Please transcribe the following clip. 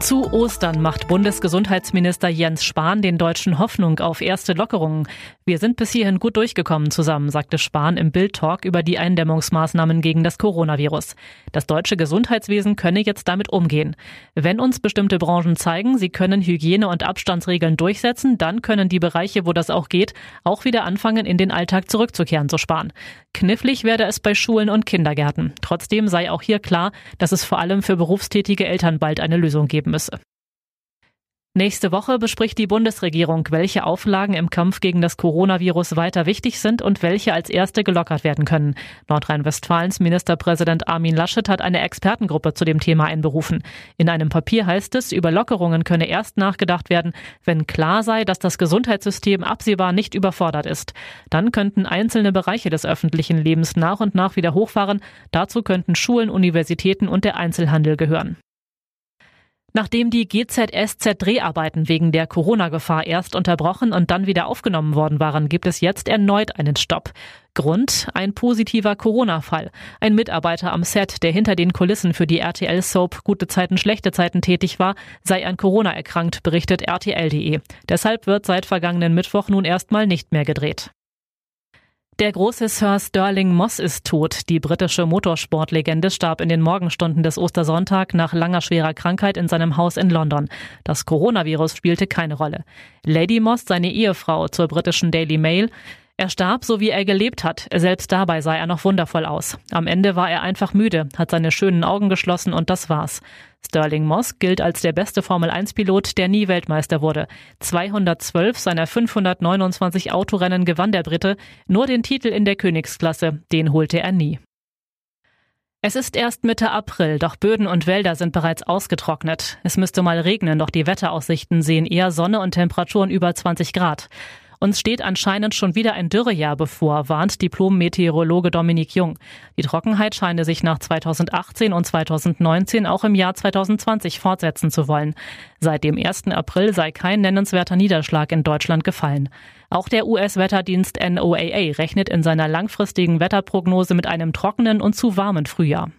Zu Ostern macht Bundesgesundheitsminister Jens Spahn den Deutschen Hoffnung auf erste Lockerungen. Wir sind bis hierhin gut durchgekommen zusammen, sagte Spahn im Bild-Talk über die Eindämmungsmaßnahmen gegen das Coronavirus. Das deutsche Gesundheitswesen könne jetzt damit umgehen. Wenn uns bestimmte Branchen zeigen, sie können Hygiene- und Abstandsregeln durchsetzen, dann können die Bereiche, wo das auch geht, auch wieder anfangen, in den Alltag zurückzukehren, so Spahn. Knifflig werde es bei Schulen und Kindergärten. Trotzdem sei auch hier klar, dass es vor allem für berufstätige Eltern bald eine Lösung geben müsse. Nächste Woche bespricht die Bundesregierung, welche Auflagen im Kampf gegen das Coronavirus weiter wichtig sind und welche als erste gelockert werden können. Nordrhein-Westfalens Ministerpräsident Armin Laschet hat eine Expertengruppe zu dem Thema einberufen. In einem Papier heißt es, über Lockerungen könne erst nachgedacht werden, wenn klar sei, dass das Gesundheitssystem absehbar nicht überfordert ist. Dann könnten einzelne Bereiche des öffentlichen Lebens nach und nach wieder hochfahren. Dazu könnten Schulen, Universitäten und der Einzelhandel gehören. Nachdem die GZSZ-Dreharbeiten wegen der Corona-Gefahr erst unterbrochen und dann wieder aufgenommen worden waren, gibt es jetzt erneut einen Stopp. Grund ein positiver Corona-Fall. Ein Mitarbeiter am Set, der hinter den Kulissen für die RTL-Soap Gute Zeiten, schlechte Zeiten tätig war, sei an Corona erkrankt, berichtet RTL.de. Deshalb wird seit vergangenen Mittwoch nun erstmal nicht mehr gedreht. Der große Sir Sterling Moss ist tot. Die britische Motorsportlegende starb in den Morgenstunden des Ostersonntag nach langer schwerer Krankheit in seinem Haus in London. Das Coronavirus spielte keine Rolle. Lady Moss, seine Ehefrau zur britischen Daily Mail, er starb, so wie er gelebt hat. Selbst dabei sah er noch wundervoll aus. Am Ende war er einfach müde, hat seine schönen Augen geschlossen und das war's. Sterling Moss gilt als der beste Formel-1-Pilot, der nie Weltmeister wurde. 212 seiner 529 Autorennen gewann der Brite, nur den Titel in der Königsklasse, den holte er nie. Es ist erst Mitte April, doch Böden und Wälder sind bereits ausgetrocknet. Es müsste mal regnen, doch die Wetteraussichten sehen eher Sonne und Temperaturen über 20 Grad. Uns steht anscheinend schon wieder ein Dürrejahr bevor, warnt Diplom-Meteorologe Dominik Jung. Die Trockenheit scheine sich nach 2018 und 2019 auch im Jahr 2020 fortsetzen zu wollen. Seit dem 1. April sei kein nennenswerter Niederschlag in Deutschland gefallen. Auch der US-Wetterdienst NOAA rechnet in seiner langfristigen Wetterprognose mit einem trockenen und zu warmen Frühjahr.